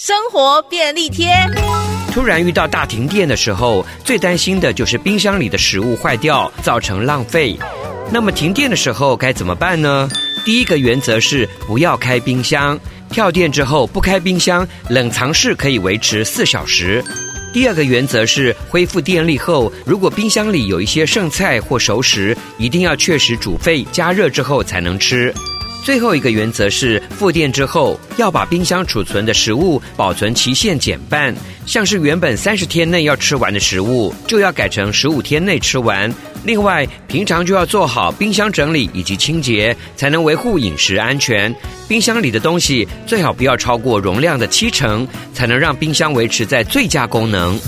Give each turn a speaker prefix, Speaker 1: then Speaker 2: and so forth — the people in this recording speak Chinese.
Speaker 1: 生活便利贴。
Speaker 2: 突然遇到大停电的时候，最担心的就是冰箱里的食物坏掉，造成浪费。那么停电的时候该怎么办呢？第一个原则是不要开冰箱。跳电之后不开冰箱，冷藏室可以维持四小时。第二个原则是恢复电力后，如果冰箱里有一些剩菜或熟食，一定要确实煮沸加热之后才能吃。最后一个原则是复电之后要把冰箱储存的食物保存期限减半，像是原本三十天内要吃完的食物，就要改成十五天内吃完。另外，平常就要做好冰箱整理以及清洁，才能维护饮食安全。冰箱里的东西最好不要超过容量的七成，才能让冰箱维持在最佳功能。